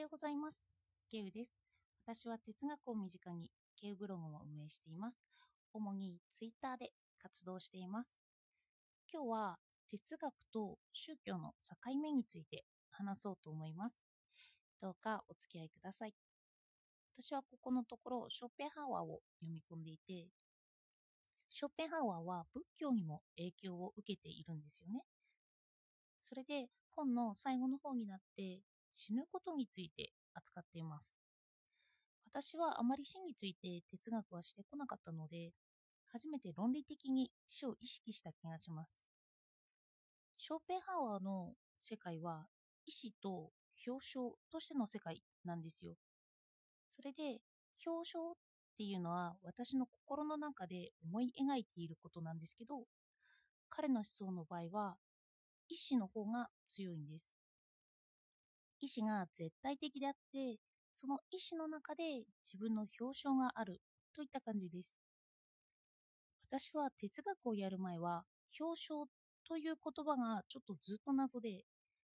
ようございます。ケウです。私は哲学を身近にケウブログを運営しています。主にツイッターで活動しています。今日は哲学と宗教の境目について話そうと思います。どうかお付き合いください。私はここのところショーペンハワーを読み込んでいて、ショーペンハワーは仏教にも影響を受けているんですよね。それで本の最後の方になって死ぬことについて扱っています。私はあまり死について哲学はしてこなかったので、初めて論理的に死を意識した気がします。ショーペンハワーの世界は意志と表彰としての世界なんですよ。それで表彰っていうのは私の心の中で思い描いていることなんですけど、彼の思想の場合は意志の方が強いんです。意志が絶対的であって、その意志の中で自分の表彰があるといった感じです。私は哲学をやる前は表彰という言葉がちょっとずっと謎で、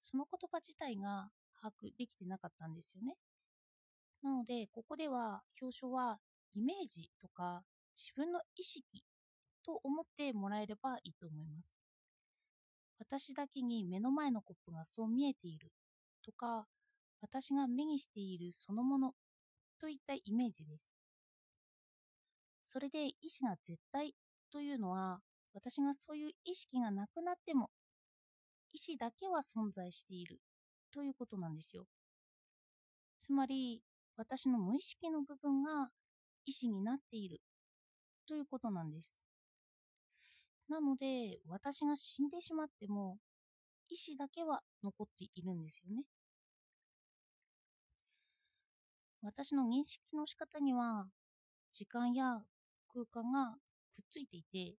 その言葉自体が把握できてなかったんですよね。なので、ここでは表彰はイメージとか自分の意識と思ってもらえればいいと思います。私だけに目の前のコップがそう見えているとか、私が目にしているそのものといったイメージです。それで意志が絶対というのは、私がそういう意識がなくなっても、意志だけは存在しているということなんですよ。つまり、私の無意識の部分が意志になっているということなんです。なので、私が死んでしまっても、意志だけは残っているんですよね。私の認識の仕方には、時間や空間がくっついていて、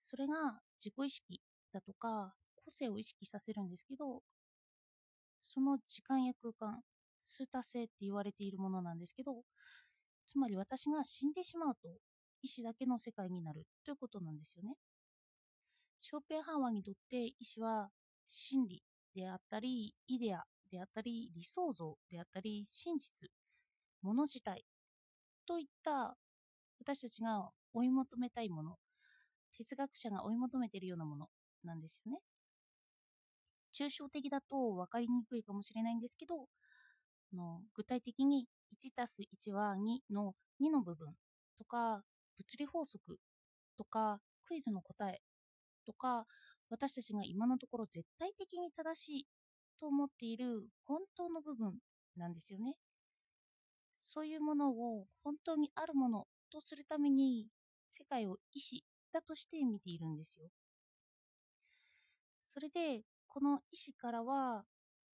それが自己意識だとか個性を意識させるんですけど、その時間や空間、数多性って言われているものなんですけど、つまり私が死んでしまうと意志だけの世界になるということなんですよね。ショーペンハーワーにとって意志は真理であったり、イデアであったり、理想像であったり、真実、もの自体といった私たちが追い求めたいもの、哲学者が追い求めているようなものなんですよね。抽象的だと分かりにくいかもしれないんですけど、の具体的に1たす1は2の2の部分とか、物理法則とか、クイズの答えとか、私たちが今のところ絶対的に正しいと思っている本当の部分なんですよね。そういうものを本当にあるものとするために世界を意志だとして見ているんですよ。それでこの意志からは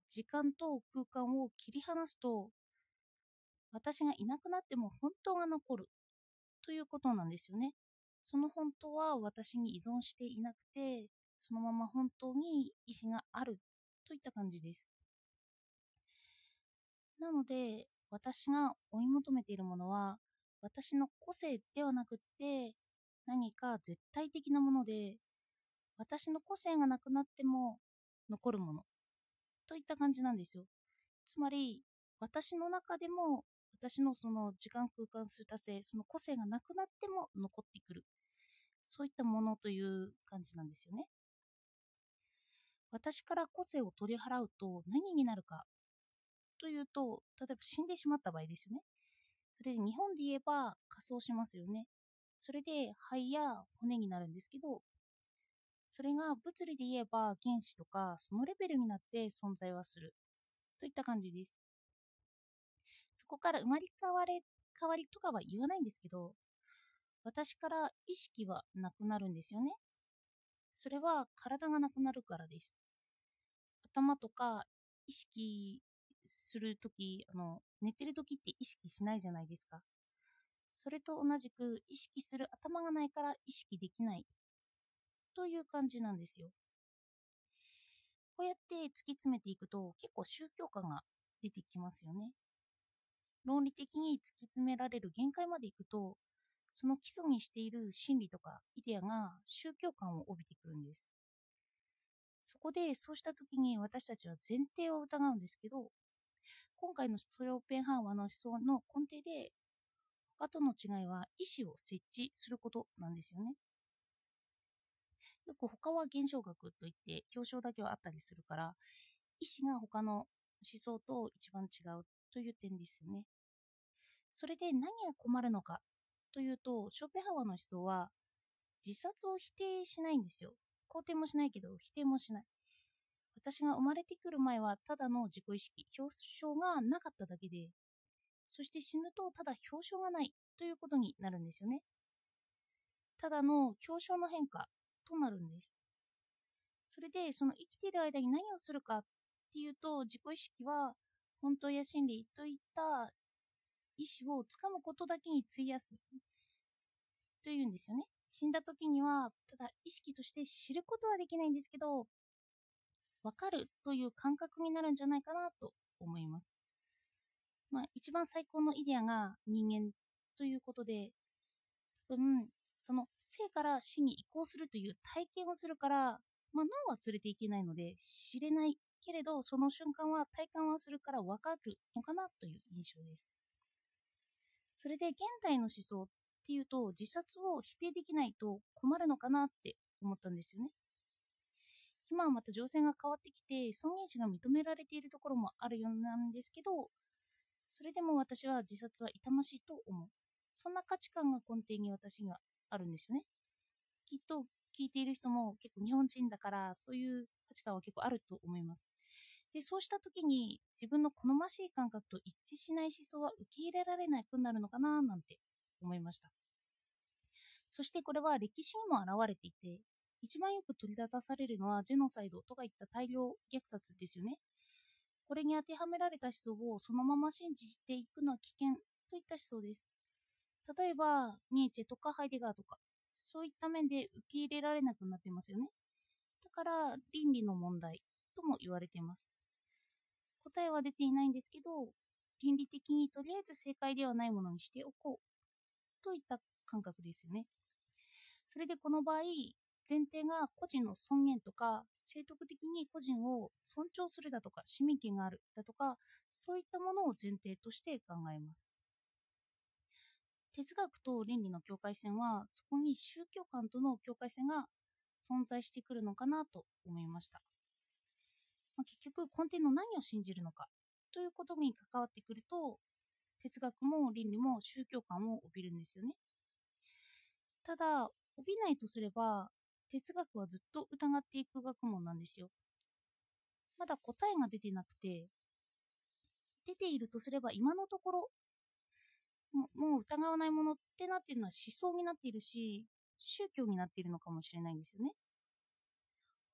時間と空間を切り離すと私がいなくなっても本当が残るということなんですよね。その本当は私に依存していなくてそのまま本当に意志があるといった感じです。なので私が追い求めているものは私の個性ではなくって何か絶対的なもので私の個性がなくなっても残るものといった感じなんですよ。つまり私の中でも私のその時間空間数多性その個性がなくなっても残ってくるそういったものという感じなんですよね。私から個性を取り払うと何になるかというと例えば死んでしまった場合ですよね。それで日本で言えば仮装しますよね。それで肺や骨になるんですけど、それが物理で言えば原子とかそのレベルになって存在はするといった感じです。そこから生まれ変われ変わりとかは言わないんですけど、私から意識はなくなるんですよね。それは体がなくなるからです。頭とか意識するとき、あの、寝てるときって意識しないじゃないですか。それと同じく意識する頭がないから意識できないという感じなんですよ。こうやって突き詰めていくと結構宗教感が出てきますよね。論理的に突き詰められる限界までいくと、その基礎にしている真理とかイデアが宗教感を帯びてくるんです。そこでそうした時に私たちは前提を疑うんですけど、今回のショーペンハーワの思想の根底で、他との違いは意思を設置することなんですよね。よく他は現象学といって表彰だけはあったりするから、意思が他の思想と一番違うという点ですよね。それで何が困るのかというと、ショーペハワの思想は自殺を否定しないんですよ。肯定もしないけど否定もしない。私が生まれてくる前はただの自己意識、表彰がなかっただけで、そして死ぬとただ表彰がないということになるんですよね。ただの表彰の変化となるんです。それで、その生きている間に何をするかっていうと、自己意識は本当や真理といった意思をつかむことだけに費やすというんですよね。死んだ時には、ただ意識として知ることはできないんですけど、わかるという感覚になるんじゃないかなと思います。まあ、一番最高のイデアが人間ということで、多分、その生から死に移行するという体験をするから、まあ、脳は連れていけないので知れないけれど、その瞬間は体感はするからわかるのかなという印象です。それで現代の思想っていうと自殺を否定できないと困るのかなって思ったんですよね。今はまた情勢が変わってきて尊厳死が認められているところもあるようなんですけどそれでも私は自殺は痛ましいと思うそんな価値観が根底に私にはあるんですよねきっと聞いている人も結構日本人だからそういう価値観は結構あると思いますで、そうした時に自分の好ましい感覚と一致しない思想は受け入れられなくなるのかななんて思いました。そしてこれは歴史にも表れていて、一番よく取り立たされるのはジェノサイドとかいった大量虐殺ですよね。これに当てはめられた思想をそのまま信じていくのは危険といった思想です。例えば、ニーチェとかハイデガーとか、そういった面で受け入れられなくなってますよね。だから、倫理の問題とも言われています。答えは出ていないんですけど、倫理的にとりあえず正解ではないものにしておこうといった感覚ですよね。それでこの場合、前提が個人の尊厳とか、正徳的に個人を尊重するだとか、市民権があるだとか、そういったものを前提として考えます。哲学と倫理の境界線は、そこに宗教観との境界線が存在してくるのかなと思いました。まあ、結局根底の何を信じるのか。ということに関わってくると哲学も倫理も宗教観を帯びるんですよね。ただ帯びないとすれば哲学はずっと疑っていく学問なんですよ。まだ答えが出てなくて出ているとすれば今のところもう疑わないものってなっているのは思想になっているし宗教になっているのかもしれないんですよね。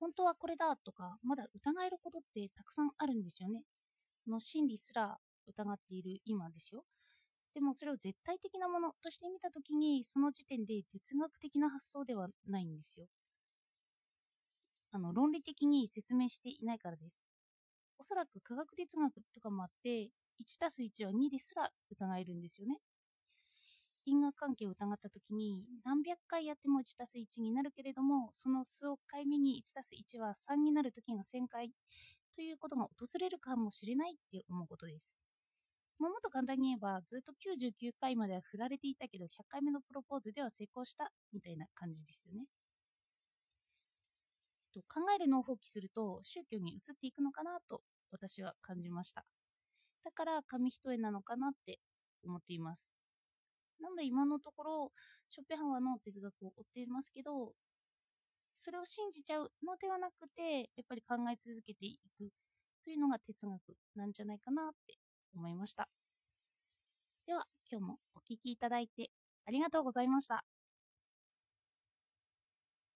本当はこれだとか、まだ疑えることってたくさんあるんですよね。の真理すら疑っている今ですよ。でもそれを絶対的なものとして見たときに、その時点で哲学的な発想ではないんですよ。あの、論理的に説明していないからです。おそらく科学哲学とかもあって、1たす1は2ですら疑えるんですよね。因果関係を疑った時に何百回やっても 1+1 になるけれどもその数億回目に 1+1 は3になる時が1000回ということが訪れるかもしれないって思うことです。もっと簡単に言えばずっと99回までは振られていたけど100回目のプロポーズでは成功したみたいな感じですよね。と考えるのを放棄すると宗教に移っていくのかなと私は感じました。だから紙一重なのかなって思っています。なんで今のところ、ショペハワーの哲学を追っていますけど、それを信じちゃうのではなくて、やっぱり考え続けていくというのが哲学なんじゃないかなって思いました。では、今日もお聴きいただいてありがとうございました。